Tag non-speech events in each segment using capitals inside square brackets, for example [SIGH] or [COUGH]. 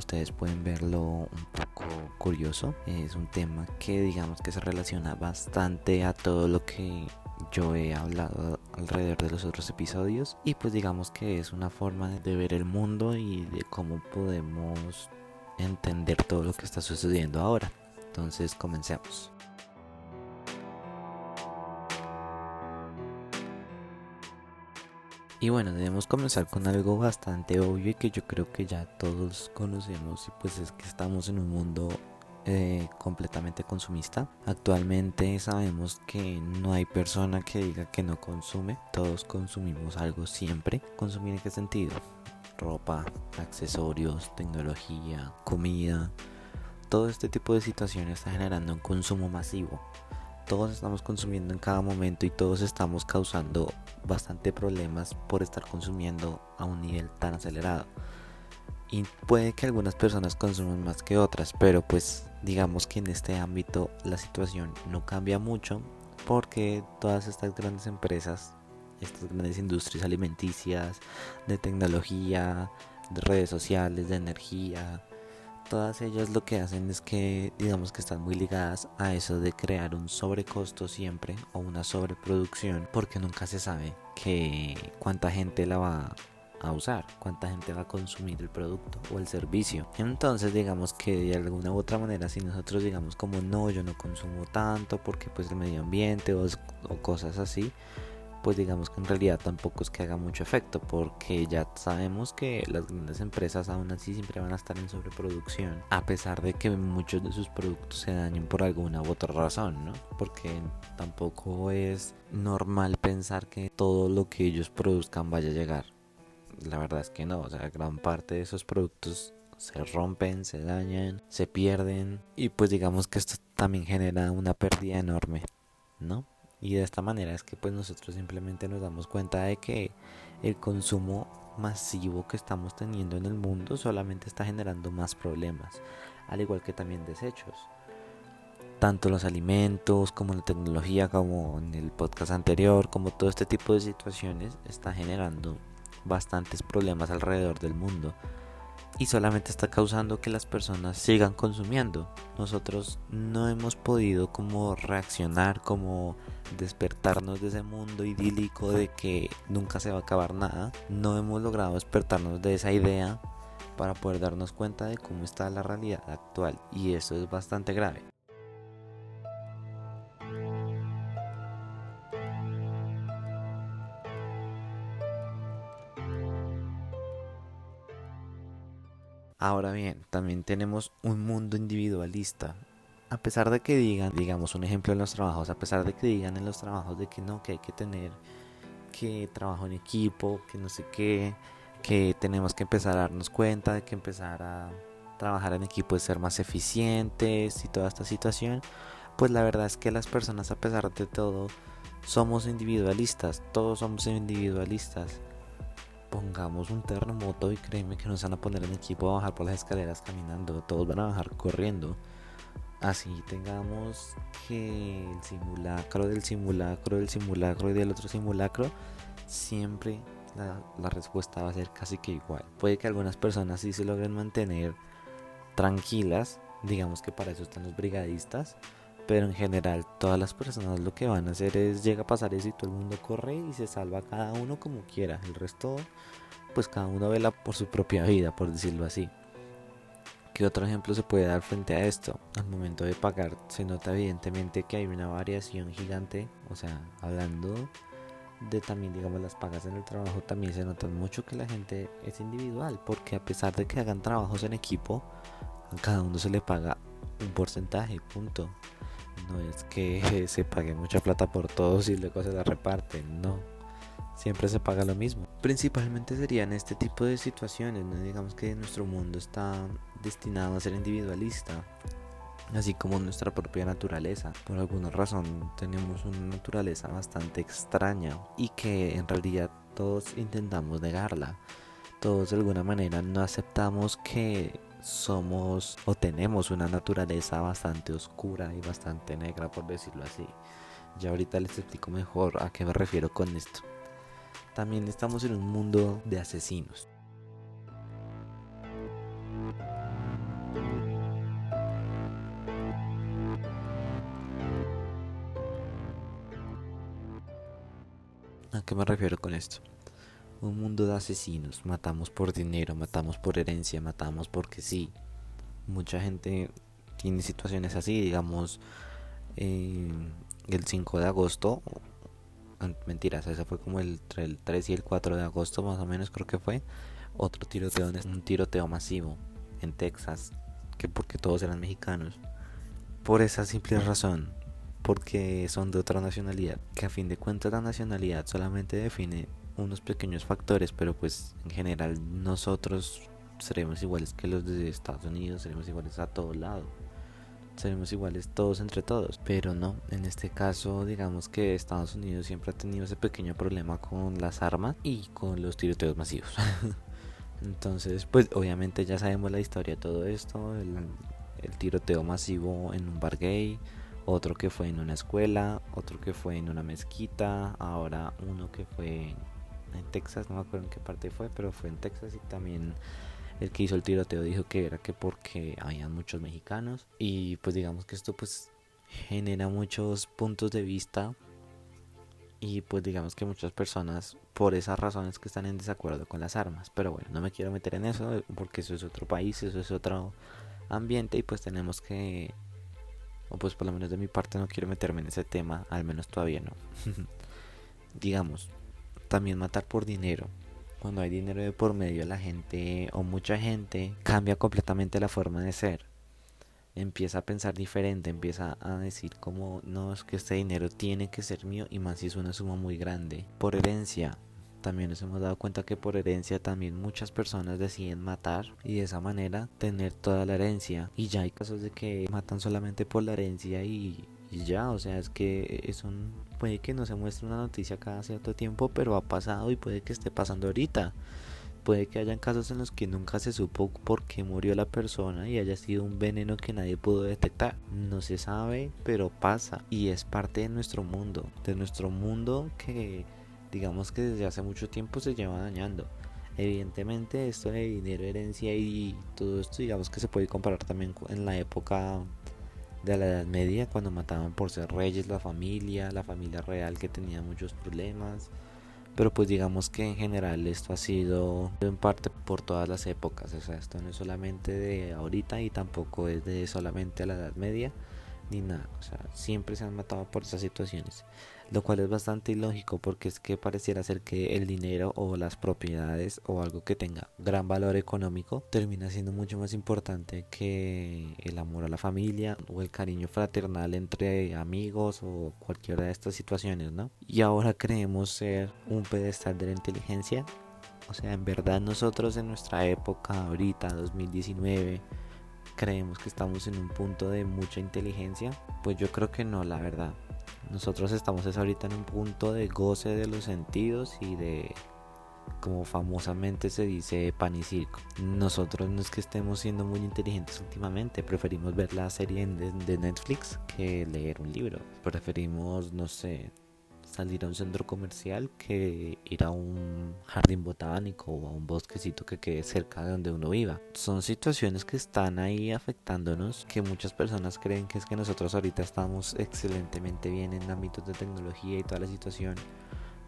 ustedes pueden verlo un poco curioso. Es un tema que digamos que se relaciona bastante a todo lo que yo he hablado alrededor de los otros episodios y pues digamos que es una forma de ver el mundo y de cómo podemos entender todo lo que está sucediendo ahora. Entonces comencemos. Y bueno, debemos comenzar con algo bastante obvio y que yo creo que ya todos conocemos y pues es que estamos en un mundo eh, completamente consumista. Actualmente sabemos que no hay persona que diga que no consume, todos consumimos algo siempre. ¿Consumir en qué sentido? Ropa, accesorios, tecnología, comida. Todo este tipo de situaciones está generando un consumo masivo todos estamos consumiendo en cada momento y todos estamos causando bastante problemas por estar consumiendo a un nivel tan acelerado. Y puede que algunas personas consuman más que otras, pero pues digamos que en este ámbito la situación no cambia mucho porque todas estas grandes empresas, estas grandes industrias alimenticias, de tecnología, de redes sociales, de energía, todas ellas lo que hacen es que digamos que están muy ligadas a eso de crear un sobrecosto siempre o una sobreproducción porque nunca se sabe que cuánta gente la va a usar, cuánta gente va a consumir el producto o el servicio. Entonces digamos que de alguna u otra manera si nosotros digamos como no, yo no consumo tanto porque pues el medio ambiente o, o cosas así, pues digamos que en realidad tampoco es que haga mucho efecto porque ya sabemos que las grandes empresas aún así siempre van a estar en sobreproducción a pesar de que muchos de sus productos se dañen por alguna u otra razón, ¿no? Porque tampoco es normal pensar que todo lo que ellos produzcan vaya a llegar. La verdad es que no, o sea, gran parte de esos productos se rompen, se dañan, se pierden y pues digamos que esto también genera una pérdida enorme, ¿no? Y de esta manera es que pues nosotros simplemente nos damos cuenta de que el consumo masivo que estamos teniendo en el mundo solamente está generando más problemas, al igual que también desechos. Tanto los alimentos como la tecnología, como en el podcast anterior, como todo este tipo de situaciones está generando bastantes problemas alrededor del mundo y solamente está causando que las personas sigan consumiendo. Nosotros no hemos podido como reaccionar, como despertarnos de ese mundo idílico de que nunca se va a acabar nada. No hemos logrado despertarnos de esa idea para poder darnos cuenta de cómo está la realidad actual y eso es bastante grave. Ahora bien, también tenemos un mundo individualista. A pesar de que digan, digamos un ejemplo en los trabajos, a pesar de que digan en los trabajos de que no, que hay que tener que trabajo en equipo, que no sé qué, que tenemos que empezar a darnos cuenta de que empezar a trabajar en equipo es ser más eficientes y toda esta situación, pues la verdad es que las personas a pesar de todo somos individualistas, todos somos individualistas pongamos un terremoto y créeme que nos van a poner en equipo a bajar por las escaleras caminando, todos van a bajar corriendo. Así tengamos que el simulacro del simulacro del simulacro y del otro simulacro, siempre la, la respuesta va a ser casi que igual. Puede que algunas personas sí se logren mantener tranquilas, digamos que para eso están los brigadistas, pero en general todas las personas lo que van a hacer es llega a pasar eso y todo el mundo corre y se salva cada uno como quiera. El resto, pues cada uno vela por su propia vida, por decirlo así. ¿Qué otro ejemplo se puede dar frente a esto? Al momento de pagar se nota evidentemente que hay una variación gigante, o sea, hablando de también digamos las pagas en el trabajo también se nota mucho que la gente es individual porque a pesar de que hagan trabajos en equipo a cada uno se le paga un porcentaje punto no es que [LAUGHS] se pague mucha plata por todos y luego se la reparten, no. Siempre se paga lo mismo. Principalmente serían este tipo de situaciones, ¿no? Digamos que nuestro mundo está destinado a ser individualista, así como nuestra propia naturaleza. Por alguna razón tenemos una naturaleza bastante extraña y que en realidad todos intentamos negarla. Todos de alguna manera no aceptamos que somos o tenemos una naturaleza bastante oscura y bastante negra, por decirlo así. Ya ahorita les explico mejor a qué me refiero con esto. también estamos en un mundo de asesinos. ¿A qué me refiero con esto? Un mundo de asesinos. Matamos por dinero, matamos por herencia, matamos porque sí. Mucha gente tiene situaciones así, digamos, eh, el 5 de agosto. Mentiras, ese fue como el, el 3 y el 4 de agosto más o menos creo que fue. Otro tiroteo, un tiroteo masivo en Texas, que porque todos eran mexicanos. Por esa simple razón, porque son de otra nacionalidad, que a fin de cuentas la nacionalidad solamente define unos pequeños factores, pero pues en general nosotros seremos iguales que los de Estados Unidos, seremos iguales a todo lado, seremos iguales todos entre todos, pero no, en este caso digamos que Estados Unidos siempre ha tenido ese pequeño problema con las armas y con los tiroteos masivos. [LAUGHS] Entonces, pues obviamente ya sabemos la historia de todo esto, el, el tiroteo masivo en un bar gay, otro que fue en una escuela, otro que fue en una mezquita, ahora uno que fue en Texas, no me acuerdo en qué parte fue, pero fue en Texas y también el que hizo el tiroteo dijo que era que porque habían muchos mexicanos y pues digamos que esto pues genera muchos puntos de vista y pues digamos que muchas personas por esas razones que están en desacuerdo con las armas, pero bueno, no me quiero meter en eso porque eso es otro país, eso es otro ambiente y pues tenemos que o pues por lo menos de mi parte no quiero meterme en ese tema, al menos todavía no. [LAUGHS] Digamos, también matar por dinero. Cuando hay dinero de por medio, la gente o mucha gente cambia completamente la forma de ser. Empieza a pensar diferente, empieza a decir como no es que este dinero tiene que ser mío y más si es una suma muy grande. Por herencia, también nos hemos dado cuenta que por herencia también muchas personas deciden matar y de esa manera tener toda la herencia. Y ya hay casos de que matan solamente por la herencia y, ya, o sea, es que eso puede que no se muestre una noticia cada cierto tiempo, pero ha pasado y puede que esté pasando ahorita. Puede que hayan casos en los que nunca se supo por qué murió la persona y haya sido un veneno que nadie pudo detectar. No se sabe, pero pasa y es parte de nuestro mundo, de nuestro mundo que digamos que desde hace mucho tiempo se lleva dañando. Evidentemente esto de dinero, herencia y todo esto digamos que se puede comparar también en la época de la Edad Media cuando mataban por ser reyes la familia, la familia real que tenía muchos problemas. Pero pues digamos que en general esto ha sido en parte por todas las épocas, o sea, esto no es solamente de ahorita y tampoco es de solamente la Edad Media ni nada, o sea, siempre se han matado por esas situaciones lo cual es bastante ilógico porque es que pareciera ser que el dinero o las propiedades o algo que tenga gran valor económico termina siendo mucho más importante que el amor a la familia o el cariño fraternal entre amigos o cualquiera de estas situaciones, ¿no? Y ahora creemos ser un pedestal de la inteligencia. O sea, en verdad nosotros en nuestra época, ahorita, 2019, creemos que estamos en un punto de mucha inteligencia. Pues yo creo que no, la verdad. Nosotros estamos ahorita en un punto de goce de los sentidos y de, como famosamente se dice, pan y circo. Nosotros no es que estemos siendo muy inteligentes últimamente, preferimos ver la serie de Netflix que leer un libro. Preferimos, no sé, salir a un centro comercial que ir a un jardín botánico o a un bosquecito que quede cerca de donde uno viva. Son situaciones que están ahí afectándonos, que muchas personas creen que es que nosotros ahorita estamos excelentemente bien en ámbitos de tecnología y toda la situación.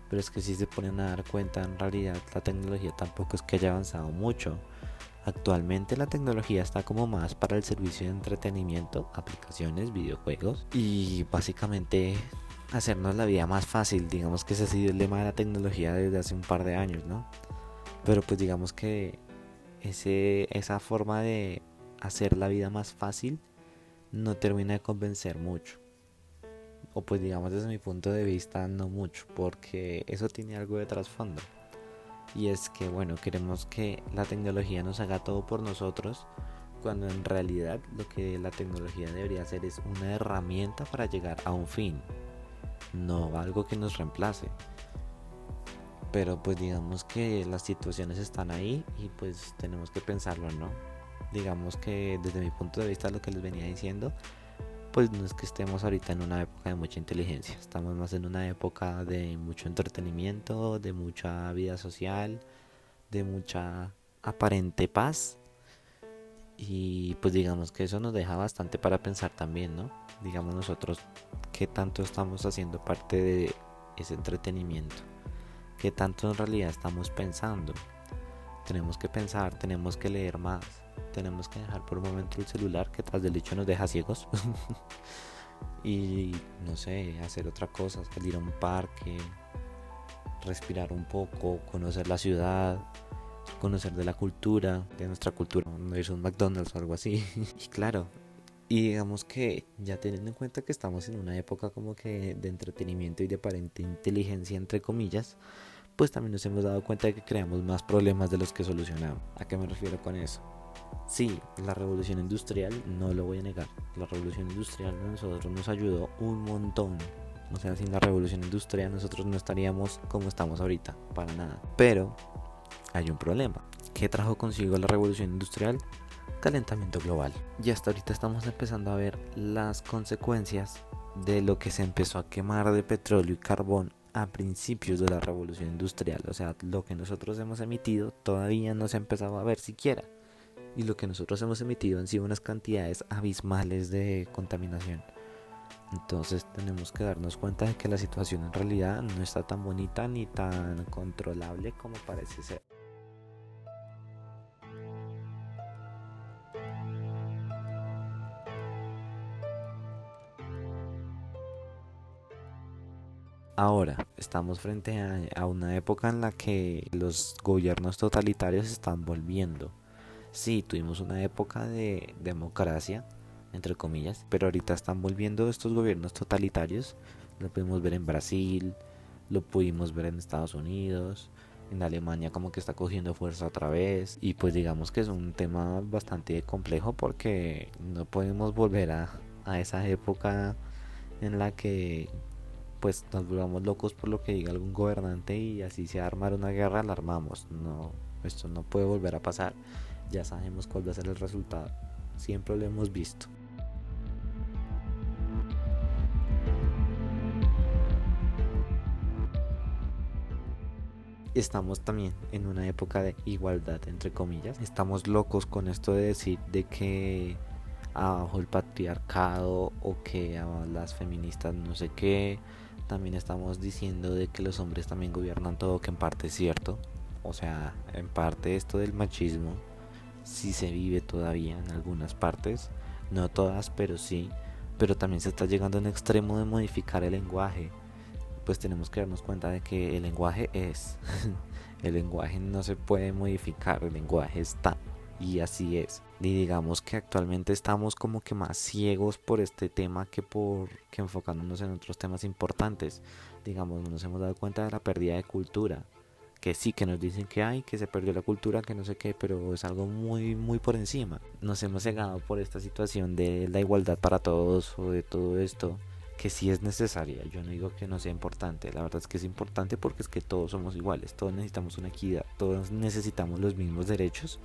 Pero es que si se ponen a dar cuenta, en realidad la tecnología tampoco es que haya avanzado mucho. Actualmente la tecnología está como más para el servicio de entretenimiento, aplicaciones, videojuegos y básicamente hacernos la vida más fácil. Digamos que ese ha sido el lema de la tecnología desde hace un par de años, ¿no? Pero pues digamos que ese, esa forma de hacer la vida más fácil no termina de convencer mucho. O pues digamos desde mi punto de vista no mucho, porque eso tiene algo de trasfondo. Y es que bueno, queremos que la tecnología nos haga todo por nosotros, cuando en realidad lo que la tecnología debería hacer es una herramienta para llegar a un fin no algo que nos reemplace. Pero pues digamos que las situaciones están ahí y pues tenemos que pensarlo, ¿no? Digamos que desde mi punto de vista lo que les venía diciendo, pues no es que estemos ahorita en una época de mucha inteligencia, estamos más en una época de mucho entretenimiento, de mucha vida social, de mucha aparente paz. Y pues digamos que eso nos deja bastante para pensar también, ¿no? Digamos nosotros qué tanto estamos haciendo parte de ese entretenimiento, qué tanto en realidad estamos pensando. Tenemos que pensar, tenemos que leer más, tenemos que dejar por un momento el celular que tras del hecho nos deja ciegos. [LAUGHS] y no sé, hacer otra cosa, salir a un parque, respirar un poco, conocer la ciudad, conocer de la cultura, de nuestra cultura, no irse un McDonald's o algo así. [LAUGHS] y claro, y digamos que ya teniendo en cuenta que estamos en una época como que de entretenimiento y de aparente inteligencia entre comillas, pues también nos hemos dado cuenta de que creamos más problemas de los que solucionamos. ¿A qué me refiero con eso? Sí, la revolución industrial, no lo voy a negar, la revolución industrial a nosotros nos ayudó un montón. O sea, sin la revolución industrial nosotros no estaríamos como estamos ahorita, para nada. Pero hay un problema. ¿Qué trajo consigo la revolución industrial? Calentamiento global. Y hasta ahorita estamos empezando a ver las consecuencias de lo que se empezó a quemar de petróleo y carbón a principios de la revolución industrial. O sea, lo que nosotros hemos emitido todavía no se ha empezado a ver siquiera y lo que nosotros hemos emitido han sido unas cantidades abismales de contaminación. Entonces tenemos que darnos cuenta de que la situación en realidad no está tan bonita ni tan controlable como parece ser. Ahora, estamos frente a, una época en la que los gobiernos totalitarios están volviendo sí, tuvimos una época de democracia, entre comillas, pero ahorita están volviendo estos gobiernos totalitarios. Lo pudimos ver en Brasil, lo pudimos ver en Estados Unidos, en Alemania como que está cogiendo fuerza otra vez. Y pues digamos que es un tema bastante complejo porque no podemos volver a, esa época en la que pues nos volvamos locos por lo que diga algún gobernante y así se armar una guerra la armamos. No, esto no puede volver a pasar ya sabemos cuál va a ser el resultado. Siempre lo hemos visto. Estamos también en una época de igualdad, entre comillas. Estamos locos con esto de decir de que abajo el patriarcado o que a las feministas no sé qué. También estamos diciendo de que los hombres también gobiernan todo, que en parte es cierto. O sea, en parte esto del machismo si se vive todavía en algunas partes, no todas, pero sí, pero también se está llegando a un extremo de modificar el lenguaje. Pues tenemos que darnos cuenta de que el lenguaje es, [LAUGHS] el lenguaje no se puede modificar, el lenguaje está y así es. Y digamos que actualmente estamos como que más ciegos por este tema que por que enfocándonos en otros temas importantes. Digamos, nos hemos dado cuenta de la pérdida de cultura que sí, que nos dicen que hay, que se perdió la cultura, que no sé qué, pero es algo muy, muy por encima. Nos hemos cegado por esta situación de la igualdad para todos o de todo esto, que sí es necesaria. Yo no digo que no sea importante, la verdad es que es importante porque es que todos somos iguales, todos necesitamos una equidad, todos necesitamos los mismos derechos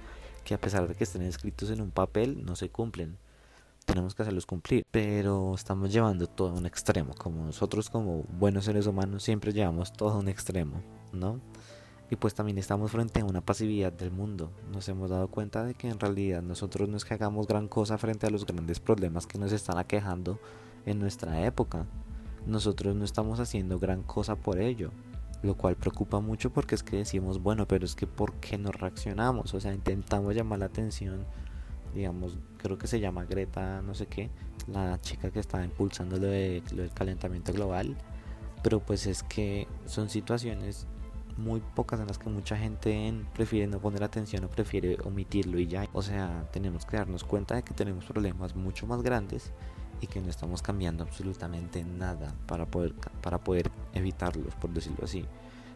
que a pesar de que estén escritos en un papel, no se cumplen tenemos que hacerlos cumplir, pero estamos llevando todo a un extremo, como nosotros como buenos seres humanos siempre llevamos todo a un extremo, ¿no? Y pues también estamos frente a una pasividad del mundo. Nos hemos dado cuenta de que en realidad nosotros no es que hagamos gran cosa frente a los grandes problemas que nos están aquejando en nuestra época. Nosotros no estamos haciendo gran cosa por ello. Lo cual preocupa mucho porque es que decimos, bueno, pero es que ¿por qué no reaccionamos? O sea, intentamos llamar la atención. Digamos, creo que se llama Greta, no sé qué, la chica que está impulsando lo, de, lo del calentamiento global. Pero pues es que son situaciones muy pocas en las que mucha gente prefiere no poner atención o prefiere omitirlo y ya. O sea, tenemos que darnos cuenta de que tenemos problemas mucho más grandes y que no estamos cambiando absolutamente nada para poder, para poder evitarlos, por decirlo así.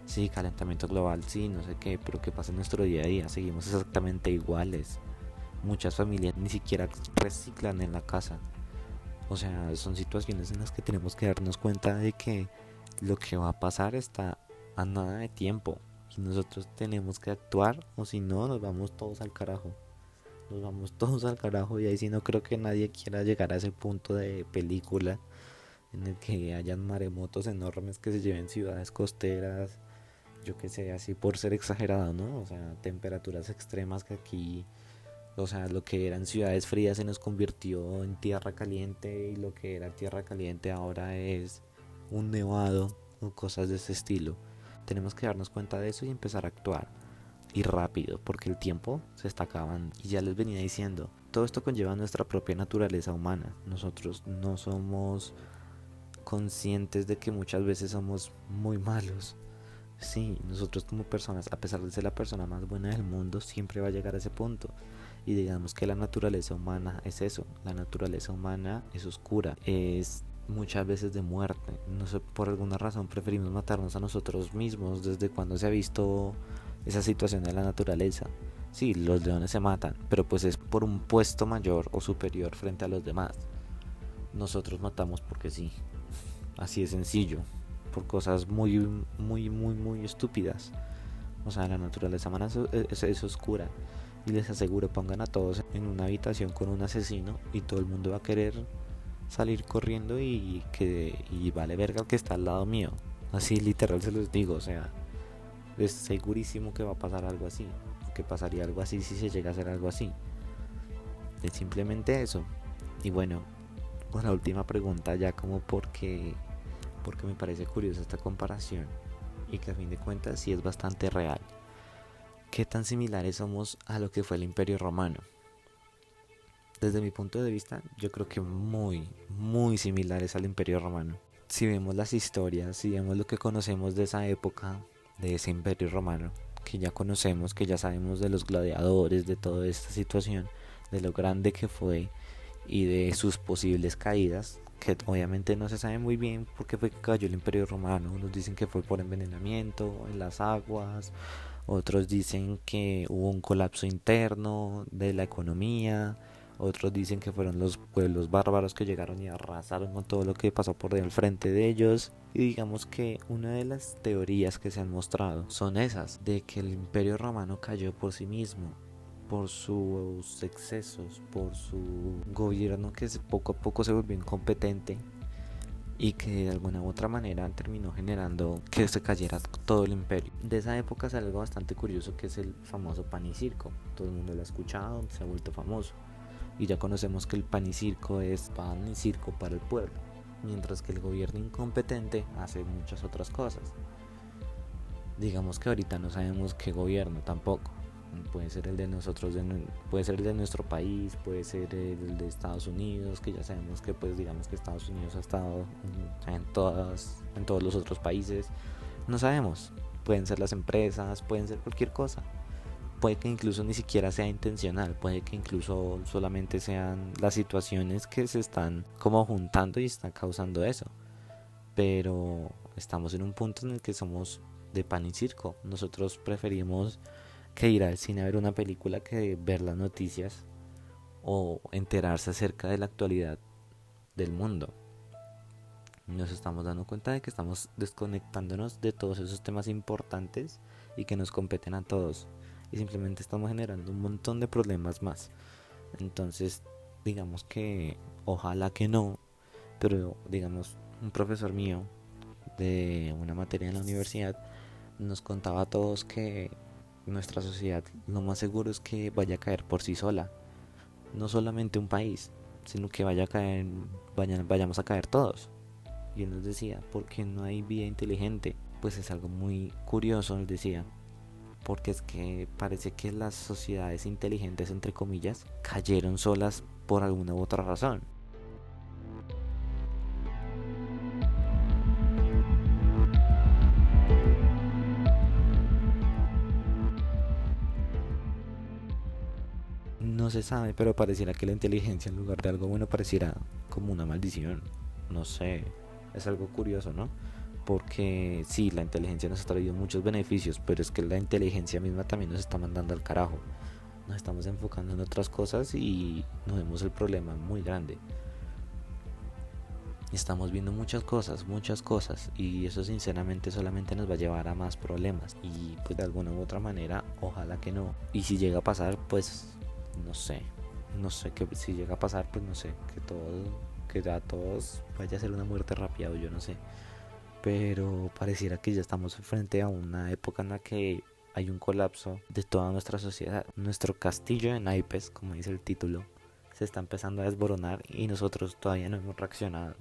Sí, calentamiento global, sí, no sé qué, pero ¿qué pasa en nuestro día a día? Seguimos exactamente iguales. Muchas familias ni siquiera reciclan en la casa. O sea, son situaciones en las que tenemos que darnos cuenta de que lo que va a pasar está a nada de tiempo y nosotros tenemos que actuar o si no nos vamos todos al carajo. Nos vamos [LAUGHS] todos al carajo y ahí sí no creo que nadie quiera llegar a ese punto de película en el que hayan maremotos enormes que se lleven ciudades costeras, yo que sé, así por ser exagerado, ¿no? O sea, temperaturas extremas que aquí, o sea, lo que eran ciudades frías se nos convirtió en tierra caliente y lo que era tierra caliente ahora es un nevado o cosas de ese estilo. Tenemos que darnos cuenta de eso y empezar a actuar. Y rápido, porque el tiempo se está acabando. Y ya les venía diciendo, todo esto conlleva nuestra propia naturaleza humana. Nosotros no somos conscientes de que muchas veces somos muy malos. Sí, nosotros como personas, a pesar de ser la persona más buena del mundo, siempre va a llegar a ese punto. Y digamos que la naturaleza humana es eso. La naturaleza humana es oscura, es muchas veces de muerte. No sé, por alguna razón preferimos matarnos a nosotros mismos desde cuando se ha visto esa situación de la naturaleza. Sí, los leones se matan, pero pues es por un puesto mayor o superior frente a los demás. Nosotros matamos porque sí. Así de sencillo. Por cosas muy, muy, muy, muy estúpidas. O sea, la naturaleza humana es, es, oscura. Y les aseguro, pongan a todos en una habitación con un asesino y todo el mundo va a querer salir corriendo y que y vale verga el que está al lado mío. Así literal se los digo, o sea, es segurísimo que va a pasar algo así. Que pasaría algo así si se llega a hacer algo así. Es simplemente eso. Y bueno, con la última pregunta ya como porque porque me parece curiosa esta comparación y que a fin de cuentas sí es bastante real. ¿Qué tan similares somos a lo que fue el Imperio Romano? Desde mi punto de vista, yo creo que muy, muy similares al Imperio Romano. Si vemos las historias, si vemos lo que conocemos de esa época, de ese Imperio Romano, que ya conocemos, que ya sabemos de los gladiadores, de toda esta situación, de lo grande que fue y de sus posibles caídas, que obviamente no se sabe muy bien por qué fue que cayó el Imperio Romano. Unos dicen que fue por envenenamiento en las aguas, otros dicen que hubo un colapso interno de la economía, otros dicen que fueron los pueblos bárbaros que llegaron y arrasaron con todo lo que pasó por el frente de ellos. Y digamos que una de las teorías que se han mostrado son esas, de que el imperio romano cayó por sí mismo, por sus excesos, por su gobierno que poco a poco se volvió incompetente y que de alguna u otra manera terminó generando que se cayera todo el imperio. De esa época es algo bastante curioso que es el famoso pan y circo. Todo el mundo lo ha escuchado, se ha vuelto famoso y ya conocemos que el pan y circo es pan y circo para el pueblo, mientras que el gobierno incompetente hace muchas otras cosas. Digamos que ahorita no sabemos qué gobierno tampoco. Puede ser el de nosotros, puede ser el de nuestro país, puede ser el de Estados Unidos, que ya sabemos que pues digamos que Estados Unidos ha estado en todas, en todos los otros países. No sabemos. Pueden ser las empresas, pueden ser cualquier cosa puede que incluso ni siquiera sea intencional, puede que incluso solamente sean las situaciones que se están como juntando y están causando eso. Pero estamos en un punto en el que somos de pan y circo. Nosotros preferimos que ir al cine a ver una película que ver las noticias o enterarse acerca de la actualidad del mundo. Nos estamos dando cuenta de que estamos desconectándonos de todos esos temas importantes y que nos competen a todos y simplemente estamos generando un montón de problemas más. Entonces, digamos que ojalá que no, pero digamos, un profesor mío de una materia en la universidad nos contaba a todos que nuestra sociedad lo más seguro es que vaya a caer por sí sola. No solamente un país, sino que vaya a caer, vayamos a caer todos. Y él nos decía, porque no hay vida inteligente? Pues es algo muy curioso, él decía, porque es que parece que las sociedades inteligentes, entre comillas, cayeron solas por alguna u otra razón. No se sabe, pero pareciera que la inteligencia en lugar de algo bueno pareciera como una maldición. No sé, es algo curioso, ¿no? Porque sí, la inteligencia nos ha traído muchos beneficios, pero es que la inteligencia misma también nos está mandando al carajo. Nos estamos enfocando en otras cosas y nos vemos el problema muy grande. Estamos viendo muchas cosas, muchas cosas y eso sinceramente solamente nos va a llevar a más problemas y pues de alguna u otra manera ojalá que no. Y si llega a pasar pues no sé, no sé que si llega a pasar, pues no sé, que todo, que ya todos vaya a ser una muerte rápida o yo no sé. Pero pareciera que ya estamos frente a una época en la que hay un colapso de toda nuestra sociedad. Nuestro castillo de naipes, como dice el título, se está empezando a desboronar y nosotros todavía no hemos reaccionado.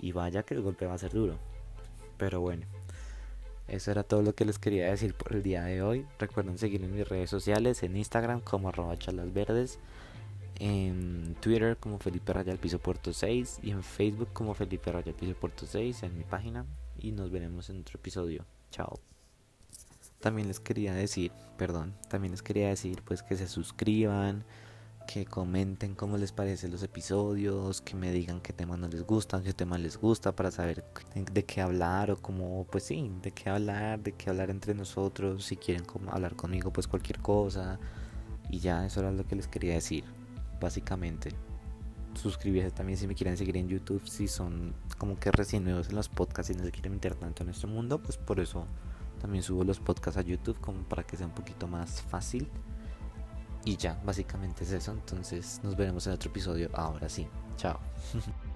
Y vaya que el golpe va a ser duro. Pero bueno, eso era todo lo que les quería decir por el día de hoy. Recuerden seguirme en mis redes sociales, en Instagram como arroba verdes, en Twitter como Felipe Raya Piso Puerto 6 y en Facebook como Felipe Raya Piso Puerto 6 en mi página. Y nos veremos en otro episodio. Chao. También les quería decir, perdón, también les quería decir pues que se suscriban, que comenten cómo les parecen los episodios, que me digan qué temas no les gustan, qué temas les gusta para saber de qué hablar o cómo, pues sí, de qué hablar, de qué hablar entre nosotros, si quieren hablar conmigo, pues cualquier cosa. Y ya, eso era lo que les quería decir, básicamente. Suscribirse también si me quieren seguir en YouTube, si son como que recién nuevos en los podcasts y no se quieren meter tanto en este mundo, pues por eso también subo los podcasts a YouTube como para que sea un poquito más fácil. Y ya, básicamente es eso. Entonces nos veremos en otro episodio. Ahora sí. Chao. [LAUGHS]